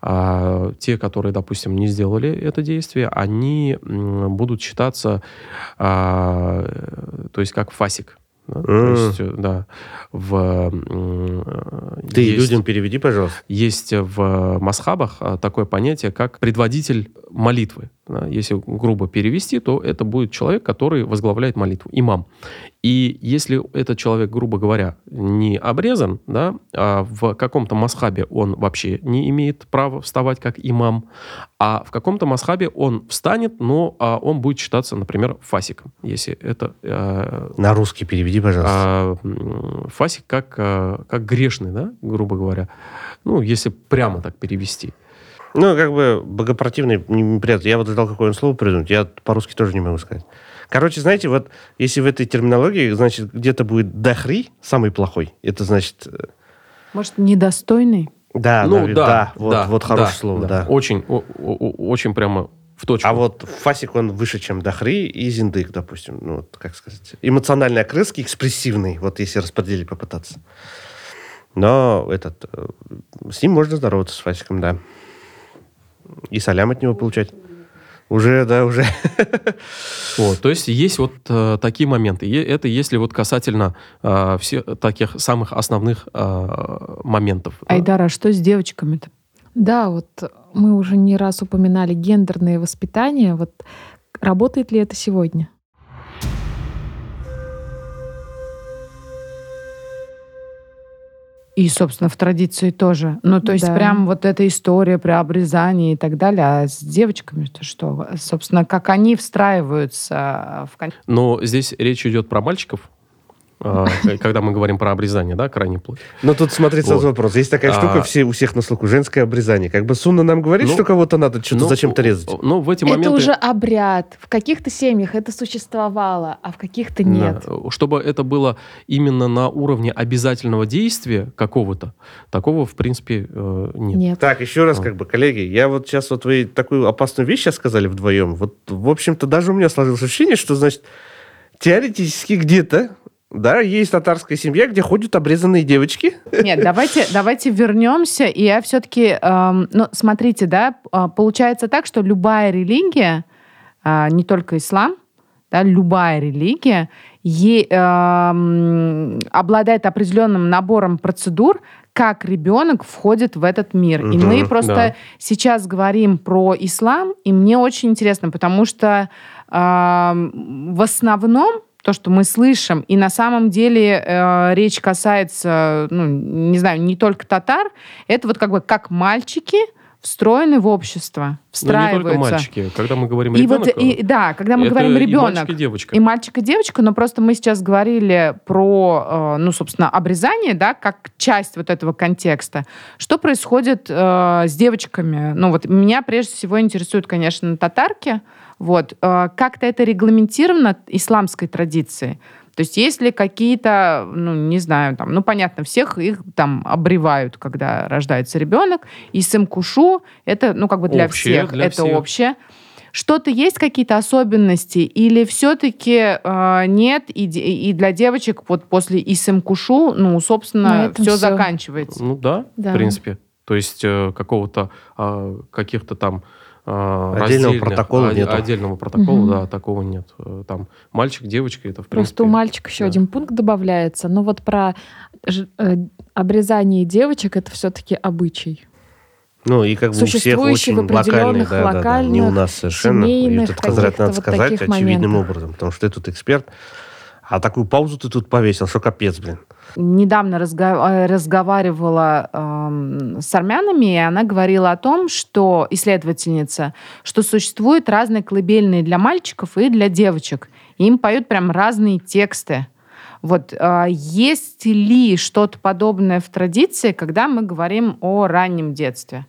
Э, те, которые, допустим, не сделали это действие, они будут считаться, э, то есть как фасик. Да? Mm. То есть, э, да, в... Ты есть, людям переведи, пожалуйста. Есть в масхабах такое понятие, как предводитель молитвы. Да? Если грубо перевести, то это будет человек, который возглавляет молитву, имам. И если этот человек, грубо говоря, не обрезан, да, а в каком-то масхабе он вообще не имеет права вставать как имам, а в каком-то масхабе он встанет, но а, он будет считаться, например, фасиком, если это... Э, На русский переведи, пожалуйста. Э, фасик как, э, как грешный, да, грубо говоря. Ну, если прямо так перевести. Ну, как бы богопротивный неприятно. Я вот ждал, какое он слово придумать. Я по-русски тоже не могу сказать. Короче, знаете, вот если в этой терминологии, значит, где-то будет дахри, самый плохой, это значит, Может, недостойный? Да, ну, навер- да, да, вот, да, вот хорошее да, слово, да. Очень, о- о- очень прямо в точку. А вот Фасик, он выше, чем Дахри и Зиндык, допустим. Ну, вот, как сказать. Эмоциональный окрыски, экспрессивный, вот если распределить попытаться. Но этот, э, с ним можно здороваться, с Фасиком, да. И салям от него получать. Уже, да, уже. Вот, то есть есть вот э, такие моменты. И это если вот касательно э, всех таких самых основных э, моментов. да. Айдар, а что с девочками-то? Да, вот мы уже не раз упоминали гендерное воспитание. Вот работает ли это сегодня? И, собственно, в традиции тоже. Ну, то есть Да. прям вот эта история про обрезание и так далее. А с девочками-то что? Собственно, как они встраиваются в кон- Но здесь речь идет про мальчиков, когда мы говорим про обрезание, да, крайней плоти. Но тут смотри, сразу Вот. вопрос. Есть такая А. штука, все, у всех на слуху, женское обрезание. Как бы Сунна нам говорит, Ну, что кого-то надо что-то Ну, зачем-то резать. Ну, в эти Это моменты... уже обряд. В каких-то семьях это существовало, а в каких-то нет. Да, чтобы это было именно на уровне обязательного действия какого-то, такого, в принципе, э, нет. Нет. Так, еще раз, А. как бы, коллеги, я вот сейчас вот вы такую опасную вещь сейчас сказали вдвоем. Вот, в общем-то, даже у меня сложилось ощущение, что, значит, теоретически где-то, да, есть татарская семья, где ходят обрезанные девочки. Нет, давайте, давайте вернемся. И я все-таки... ну, смотрите, да, а, получается так, что любая религия, а, не только ислам, да, любая религия е- эм, обладает определенным набором процедур, как ребенок входит в этот мир. И мы просто да. сейчас говорим про ислам, и мне очень интересно, потому что эм, в основном то, что мы слышим, и на самом деле э, речь касается, ну, не знаю, не только татар, это вот как бы как мальчики встроены в общество, Но Ну, не встраиваются. только мальчики. Когда мы говорим И ребенок, вот, и, да, когда мы это говорим и ребенок, мальчик, и девочка. и мальчик, и девочка, но просто мы сейчас говорили про, э, ну, собственно, обрезание, да, как часть вот этого контекста. Что происходит э, с девочками? Ну, вот меня прежде всего интересуют, конечно, татарки. Вот. Э, как-то это регламентировано исламской традицией? То есть есть ли какие-то, ну, не знаю, там, ну, понятно, всех их там обревают, когда рождается ребенок, и сымкушу, это, ну, как бы для Общее всех, для это всех. общее. Что-то есть какие-то особенности или все-таки нет и, и для девочек вот после исымкушу, ну собственно все всё. заканчивается. Ну да, Да. в принципе. То есть э, какого-то, а, каких-то там а, Отдельного раздельных- протокола а- нету. Отдельного протокола, Мгм. да, такого нет. Там мальчик, девочка, это в принципе... Просто у мальчика еще да. один пункт добавляется. Но вот про ж- э, обрезание девочек это все-таки обычай. Ну, и как бы у всех очень в определенных локальный, да, да, да, не у локальных, нас совершенно. И тут надо вот сказать таких очевидным моментах. образом, потому что ты тут эксперт. А такую паузу ты тут повесил, что капец, блин. Недавно разга- э, разговаривала эм, с армянами, и она говорила о том, что исследовательница, что существуют разные колыбельные для мальчиков и для девочек. И им поют прям разные тексты. Вот э, есть ли что-то подобное в традиции, когда мы говорим о раннем детстве?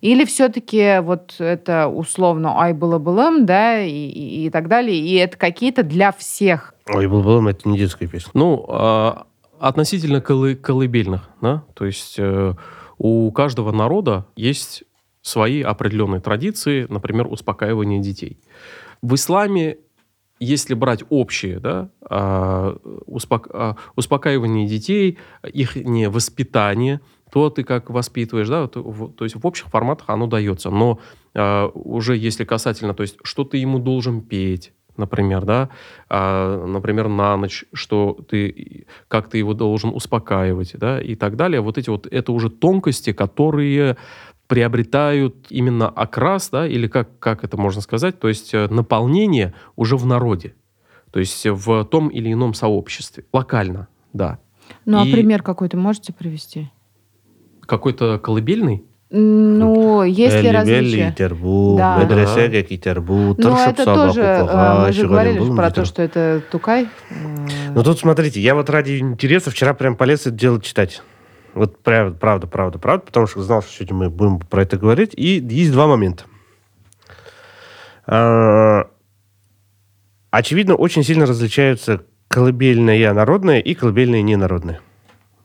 Или все-таки вот это условно ай было былым, да, и, и- и так далее, и это какие-то для всех Ой, был, это не детская песня. Ну, а, относительно колы- колыбельных, да, то есть э, у каждого народа есть свои определенные традиции, например, успокаивание детей. В исламе, если брать общие, да, а, успок- а, успокаивание детей, их не воспитание, то ты как воспитываешь, да, то, то есть в общих форматах оно дается. Но а, уже если касательно, то есть что ты ему должен петь, например, да, а, например, на ночь, что ты, как ты его должен успокаивать, да, и так далее. Вот эти вот, это уже тонкости, которые приобретают именно окрас, да, или как, как это можно сказать, то есть э, наполнение уже в народе, то есть в том или ином сообществе, локально, да. Ну, И- а пример какой-то можете привести? Какой-то колыбельный, Ну, есть ли различия? Тербу, Да. медресеге, китербу, Ну, это собаку, тоже, э, мы же говорили про то, что это Тукай. Ну тут смотрите, я вот ради интереса вчера прям полез это дело читать. Вот правда, правда, правда, правда, потому что знал, что сегодня мы будем про это говорить. И есть два момента. А, Очевидно, очень сильно различаются колыбельная народная и колыбельная ненародная.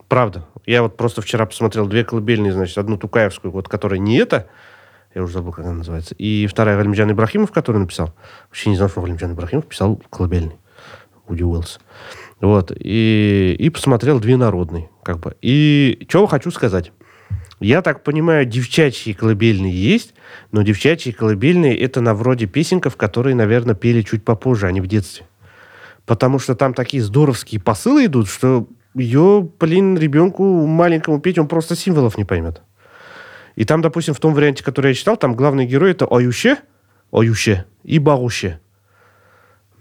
Правда. Я вот просто вчера посмотрел две колыбельные, значит, одну Тукаевскую, вот, которая не это, я уже забыл, как она называется, и вторая Галимджан Ибрахимов, которую написал. Вообще не знал, что Галимджан Ибрахимов писал колыбельный. Удивился. Вот. И, и посмотрел две народные. Как бы. И что хочу сказать. Я так понимаю, девчачьи колыбельные есть, но девчачьи колыбельные это на вроде песенков, которые, наверное, пели чуть попозже, а не в детстве. Потому что там такие здоровские посылы идут, что ее, блин, ребенку маленькому петь, он просто символов не поймет. И там, допустим, в том варианте, который я читал, там главный герой это Оюще, Оюще и Багуще.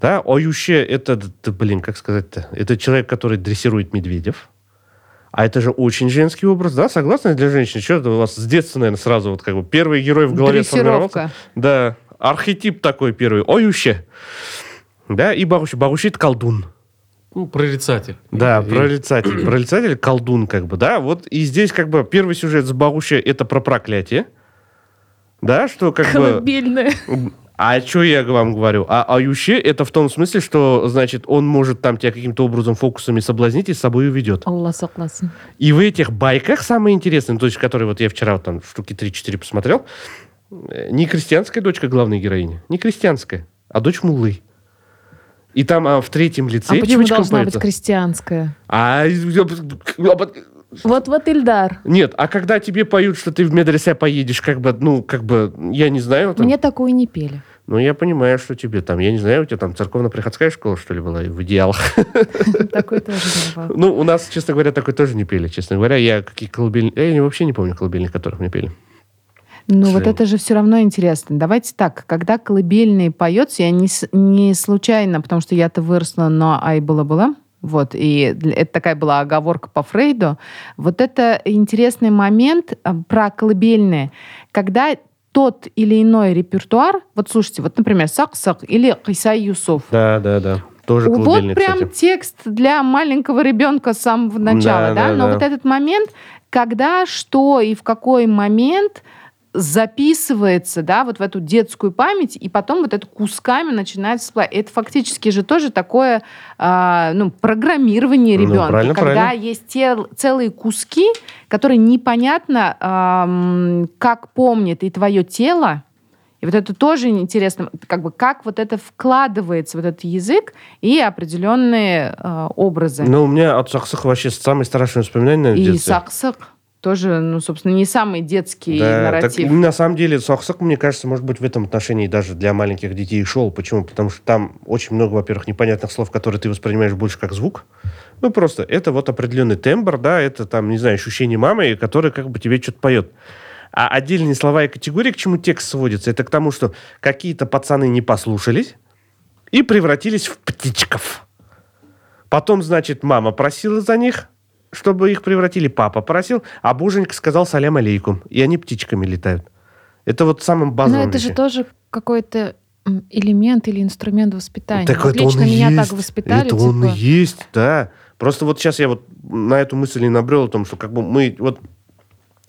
Да, Оюще это, блин, как сказать-то, это человек, который дрессирует медведев. А это же очень женский образ, да, согласны для женщин? Что это у вас с детства, наверное, сразу вот как бы первый герой в голове сформировался? Да, архетип такой первый, Оюще. Да, и Багуще. Багуще это колдун. Ну, прорицатель. Да, и... прорицатель. [clears throat] Прорицатель, колдун, как бы, да. Вот и здесь, как бы, первый сюжет с Багуще это про проклятие. Да, что как Колыбельное. бы... А что я вам говорю? А ающе это в том смысле, что, значит, он может там тебя каким-то образом фокусами соблазнить и с собой уведет. Аллах согласен. И в этих байках самое интересное, то есть, которые вот я вчера вот там штуки 3-4 посмотрел, э, не крестьянская дочка главной героини, не крестьянская, а дочь мулы. И там а, в третьем лице... А почему должна поется. быть крестьянская? А... Вот вот Ильдар. Нет, а когда тебе поют, что ты в медресе поедешь, как бы, ну, как бы, я не знаю. Там... Мне такое не пели. Ну, я понимаю, что тебе там, я не знаю, у тебя там церковно-приходская школа, что ли, была в идеалах. [laughs] Такой тоже не. Ну, у нас, честно говоря, такой тоже не пели, честно говоря. Я какие колыбельные... Я вообще не помню колыбельных, которых мне пели. Ну, вот это же все равно интересно. Давайте так, когда колыбельный поется, я не, не случайно, потому что я-то выросла на «Ай, была-была», вот, и это такая была оговорка по Фрейду. Вот это интересный момент э, про колыбельные. Когда тот или иной репертуар, вот слушайте, вот, например, Сак-Сак или Кайсай Юсуф. Да, да, да. Тоже вот прям кстати. текст для маленького ребенка с самого начала, да, да? да но да. вот этот момент, когда, что и в какой момент записывается, да, вот в эту детскую память, и потом вот это кусками начинает всплывать. Это фактически же тоже такое, э, ну, программирование ребенка, ну, правильно, когда правильно. есть те, целые куски, которые непонятно, э, как помнит и твое тело, и вот это тоже интересно, как бы как вот это вкладывается, вот этот язык и определенные э, образы. Ну, у меня от Саксах вообще самые страшные воспоминания детстве. И Саксах тоже, ну, собственно, не самый детский да, нарратив. Так, на самом деле, Сохсок, мне кажется, может быть, в этом отношении даже для маленьких детей шел. Почему? Потому что там очень много, во-первых, непонятных слов, которые ты воспринимаешь больше как звук. Ну, просто это вот определенный тембр, да, это там, не знаю, ощущение мамы, которое как бы тебе что-то поет. А отдельные слова и категории, к чему текст сводится, это к тому, что какие-то пацаны не послушались и превратились в птичков. Потом, значит, мама просила за них, чтобы их превратили, папа просил, а Боженька сказал салям алейкум, и они птичками летают. Это вот самым базовым. Но это вещи. же тоже какой-то элемент или инструмент воспитания. Так вот лично меня есть. так воспитали. Это типа... он и есть, да. Просто вот сейчас я вот на эту мысль и набрел о том, что как бы мы вот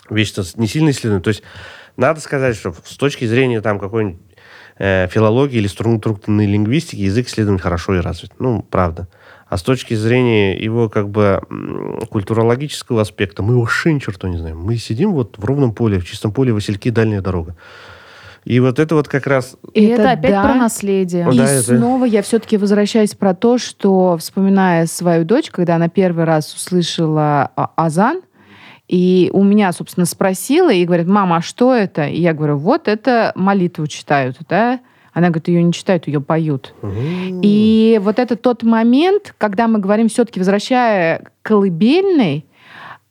вещь-то не сильно исследуем. То есть надо сказать, что с точки зрения там какой-нибудь э, филологии или структурной лингвистики язык исследован хорошо и развит. Ну, правда. А с точки зрения его как бы культурологического аспекта, мы вообще ни черту не знаем. Мы сидим вот в ровном поле, в чистом поле Васильки, дальняя дорога. И вот это вот как раз... И это, это опять да. про наследие. И да, снова это... я все-таки возвращаюсь про то, что, вспоминая свою дочь, когда она первый раз услышала а, азан, и у меня, собственно, спросила, и говорит, мама, а что это? И я говорю, вот это молитву читают, да? Она говорит, ее не читают, ее поют. Угу. И вот это тот момент, когда мы говорим все-таки, возвращая колыбельный,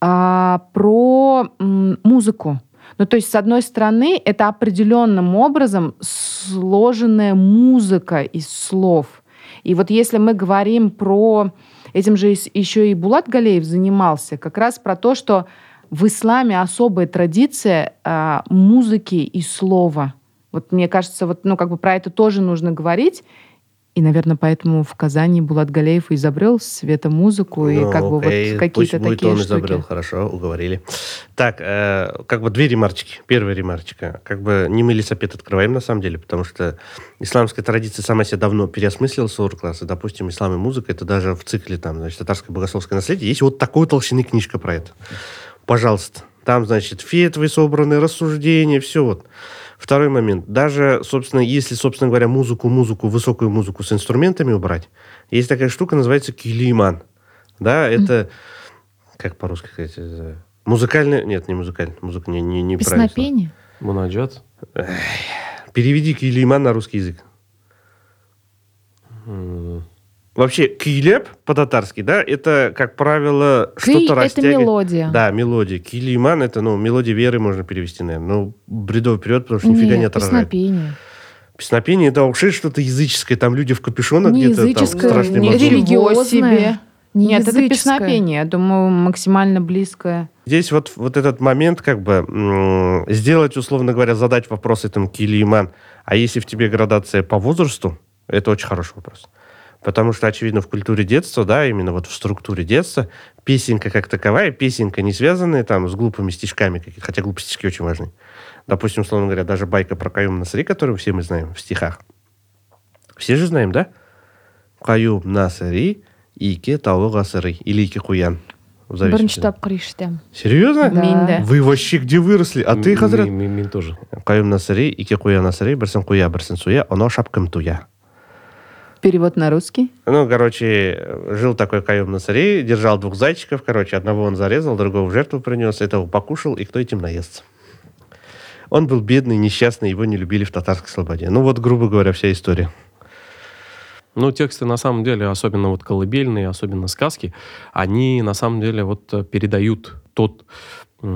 а, про м, музыку. Ну, то есть, с одной стороны, это определенным образом сложенная музыка из слов. И вот если мы говорим про... Этим же еще и Булат Галеев занимался, как раз про то, что в исламе особая традиция а, музыки и слова – вот мне кажется, вот, ну, как бы про это тоже нужно говорить. И, наверное, поэтому в Казани Булат Галеев изобрел светомузыку ну, и как бы вот какие-то такие будет он штуки. изобрел, хорошо, уговорили. Так, э, как бы две ремарочки. Первая ремарочка. Как бы не мы лесопед открываем на самом деле, потому что исламская традиция сама себя давно переосмыслила с класса. Допустим, ислам и музыка, это даже в цикле там, значит, татарское богословское наследие. Есть вот такой толщины книжка про это. Пожалуйста. Там, значит, фетвы собраны, рассуждения, все вот. Второй момент. Даже, собственно, если, собственно говоря, музыку, музыку, высокую музыку с инструментами убрать, есть такая штука, называется килиман. Да, это... Как по-русски сказать? Музыкальная... Нет, не музыкальная. Музыка не, не, не Песнопение? Мунаджат? Переведи килиман на русский язык. Вообще, килеп по-татарски, да, это, как правило, что-то растягивает. это мелодия. Да, мелодия. Килиман – это, ну, мелодия веры можно перевести, наверное. Ну, бредовый период, потому что нифига Нет, не отражает. песнопение. Песнопение – это вообще что-то языческое. Там люди в капюшонах где-то там страшные не религиозное. Не Нет, языческое. это песнопение, я думаю, максимально близкое. Здесь вот, вот этот момент, как бы, сделать, условно говоря, задать вопрос этому килиман, а если в тебе градация по возрасту, это очень хороший вопрос. Потому что, очевидно, в культуре детства, да, именно вот в структуре детства, песенка как таковая, песенка не связанная там с глупыми стишками, хотя глупые стишки очень важны. Допустим, условно говоря, даже байка про Каюм Насари, которую все мы знаем в стихах. Все же знаем, да? Каюм Насари, Ике Тау Гасари, или Ике Куян. Бірінші тапқыр іштім. Серьезно? Да. Вы вообще где выросли? А ты, Хазрат? Мен тоже. Каюм Насари, Ике Куян Насари, Бірсін Куя, Бірсін Суя, Оно шапкам Туя. Перевод на русский? Ну, короче, жил такой Каюм Насари, держал двух зайчиков, короче, одного он зарезал, другого в жертву принес, этого покушал, и кто этим наестся? Он был бедный, несчастный, его не любили в татарской слободе. Ну, вот, грубо говоря, вся история. Ну, тексты на самом деле, особенно вот колыбельные, особенно сказки, они на самом деле вот передают тот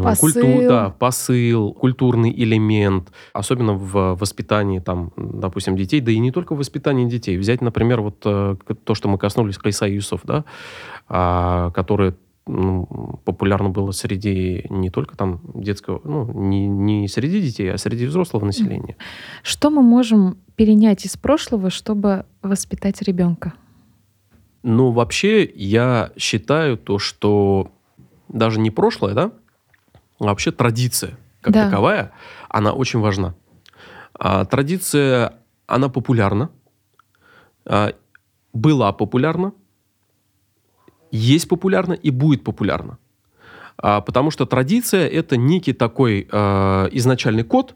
посыл. Культу, да, посыл, культурный элемент, особенно в воспитании, там, допустим, детей, да и не только в воспитании детей. Взять, например, вот э, то, что мы коснулись Кайса Юсов, да, а, которое ну, популярно было среди не только там детского, ну, не, не среди детей, а среди взрослого населения. Что мы можем перенять из прошлого, чтобы воспитать ребенка? Ну, вообще, я считаю то, что даже не прошлое, да, вообще традиция как да. таковая, она очень важна. А, традиция, она популярна, а, была популярна, есть популярна и будет популярна. А, потому что традиция это некий такой а, изначальный код,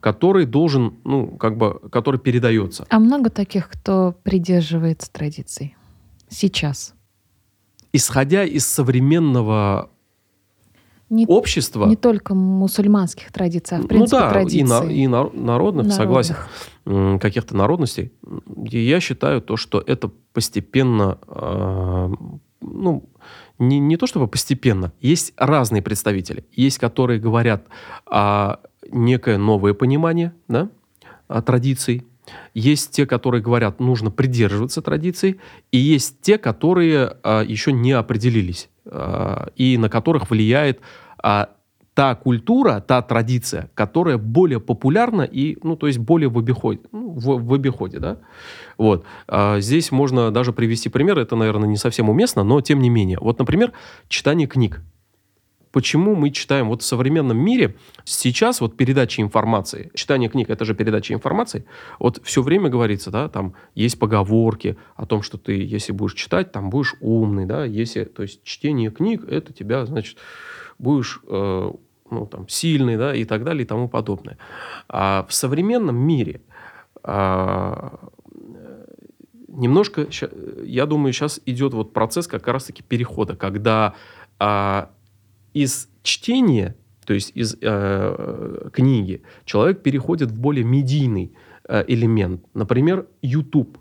который должен, ну, как бы, который передается. А много таких, кто придерживается традиций сейчас? Исходя из современного не, общества. Не только мусульманских традиций, а в ну принципе ну, да, традиций. И, на, и на, народных, народных, согласен, каких-то народностей. И я считаю то, что это постепенно, э, ну, не, не то чтобы постепенно, есть разные представители. Есть, которые говорят о некое новое понимание да, традиций, есть те, которые говорят, нужно придерживаться традиций, и есть те, которые а, еще не определились, и на которых влияет а, та культура, та традиция, которая более популярна и, ну, то есть более в обиходе, ну, в, в обиходе, да. Вот. А, здесь можно даже привести пример, это, наверное, не совсем уместно, но тем не менее. Вот, например, читание книг почему мы читаем вот в современном мире сейчас вот передача информации, читание книг это же передача информации, вот все время говорится, да, там есть поговорки о том, что ты, если будешь читать, там будешь умный, да, если, то есть чтение книг это тебя, значит, будешь э, ну, там, сильный, да, и так далее, и тому подобное. А в современном мире а, немножко, я думаю, сейчас идет вот процесс как раз-таки перехода, когда а, из чтения, то есть из э, книги, человек переходит в более медийный э, элемент. Например, YouTube,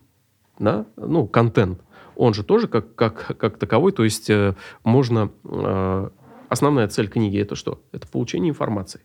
да? ну, контент. Он же тоже как, как, как таковой, то есть э, можно... Э, основная цель книги это что? Это получение информации.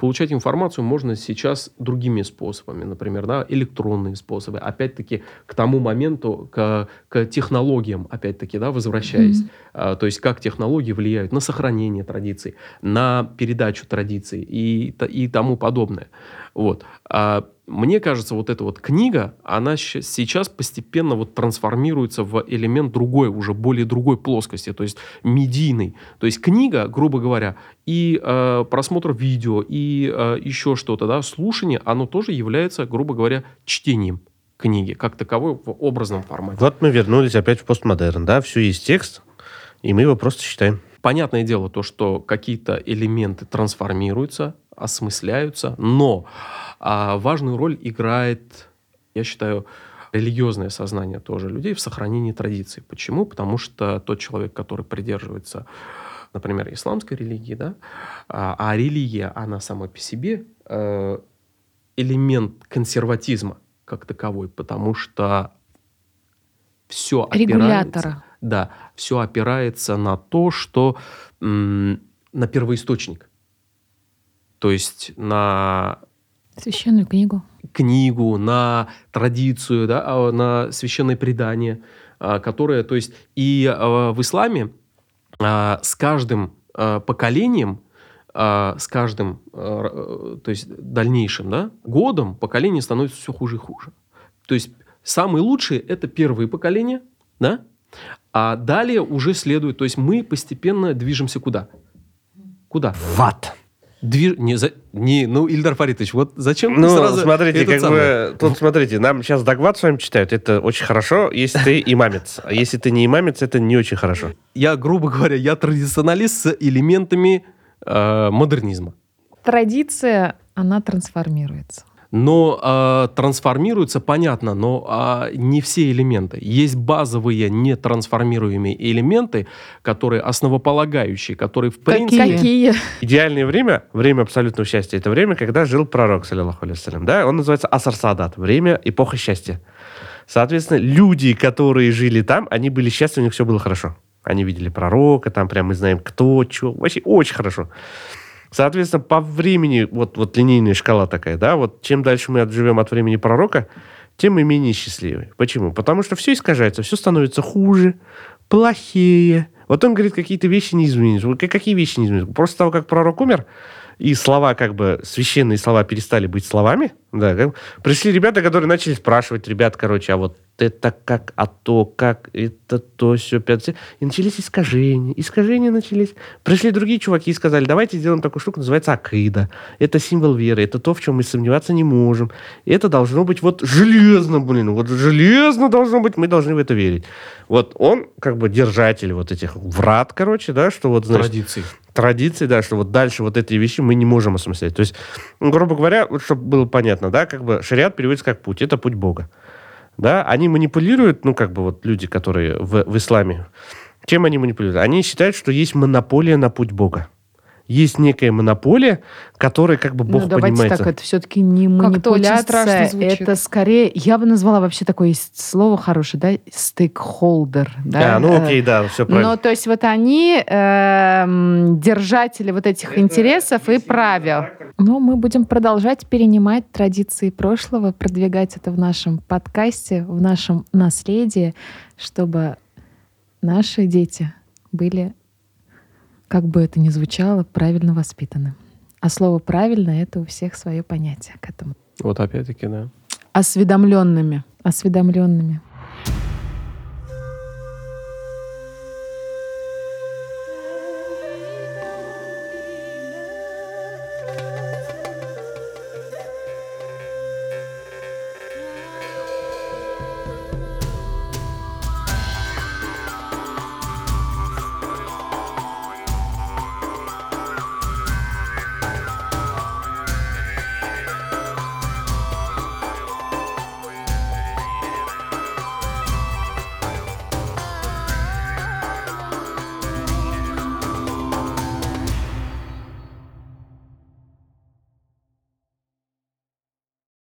Получать информацию можно сейчас другими способами, например, да, электронные способы. Опять-таки к тому моменту, к, к технологиям, опять-таки, да, возвращаясь. Mm-hmm. А, то есть как технологии влияют на сохранение традиций, на передачу традиций и, и тому подобное. Вот. А мне кажется, вот эта вот книга, она сейчас постепенно вот трансформируется в элемент другой, уже более другой плоскости, то есть медийный. То есть книга, грубо говоря, и э, просмотр видео, и э, еще что-то, да, слушание, оно тоже является, грубо говоря, чтением книги, как таковой в образном формате. Вот мы вернулись опять в постмодерн, да, все есть текст, и мы его просто читаем. Понятное дело то, что какие-то элементы трансформируются, осмысляются, но а, важную роль играет, я считаю, религиозное сознание тоже людей в сохранении традиций. Почему? Потому что тот человек, который придерживается, например, исламской религии, да, а, а религия, она сама по себе э, элемент консерватизма как таковой, потому что все опирается, да, все опирается на то, что м, на первоисточник, то есть на священную книгу, книгу, на традицию, да, а, на священное предание, а, которое, то есть и а, в исламе с каждым поколением с каждым, то есть дальнейшим да, годом поколение становится все хуже и хуже. То есть самые лучшие – это первые поколения, да? а далее уже следует, то есть мы постепенно движемся куда? Куда? В ад. Движ... Не, за... не, ну, Ильдар Фаритович, вот зачем ну, сразу смотрите, как самый... бы, тут смотрите, нам сейчас Дагват с вами читают, это очень хорошо, если ты имамец. А если ты не имамец, это не очень хорошо. Я, грубо говоря, я традиционалист с элементами э, модернизма. Традиция, она трансформируется но э, трансформируются, понятно, но э, не все элементы. Есть базовые нетрансформируемые элементы, которые основополагающие, которые в принципе... Какие? Идеальное время, время абсолютного счастья, это время, когда жил пророк, саллиллаху алейсалям, да? Он называется Асар Садат, время, эпоха счастья. Соответственно, люди, которые жили там, они были счастливы, у них все было хорошо. Они видели пророка, там прям мы знаем кто, что. Вообще очень хорошо. Соответственно, по времени, вот, вот линейная шкала такая, да, вот чем дальше мы отживем от времени пророка, тем мы менее счастливы. Почему? Потому что все искажается, все становится хуже, плохее. Вот он говорит, какие-то вещи не изменились. Какие вещи не изменились? После того, как пророк умер, и слова, как бы, священные слова перестали быть словами, да, как, пришли ребята, которые начали спрашивать, ребят, короче, а вот это как, а то как, это то, все, пятое. И начались искажения. Искажения начались. Пришли другие чуваки и сказали, давайте сделаем такую штуку, называется акида. Это символ веры, это то, в чем мы сомневаться не можем. Это должно быть вот железно, блин, вот железно должно быть, мы должны в это верить. Вот он как бы держатель вот этих врат, короче, да, что вот, значит... Традиций традиции, да, что вот дальше вот эти вещи мы не можем осмыслять. То есть, грубо говоря, вот чтобы было понятно, да, как бы шариат переводится как путь, это путь Бога да, они манипулируют, ну, как бы вот люди, которые в, в исламе, чем они манипулируют? Они считают, что есть монополия на путь Бога. Есть некая монополия, которая как бы Бог ну, давайте понимается. так, это все-таки не манипуляция, это скорее, я бы назвала вообще такое слово хорошее, да, стейкхолдер. Да, а, ну окей, да, все правильно. Ну, то есть вот они э, держатели вот этих это интересов и правил. Ну, мы будем продолжать перенимать традиции прошлого, продвигать это в нашем подкасте, в нашем наследии, чтобы наши дети были как бы это ни звучало, правильно воспитаны. А слово «правильно» — это у всех свое понятие к этому. Вот опять-таки, да. Осведомленными. Осведомленными.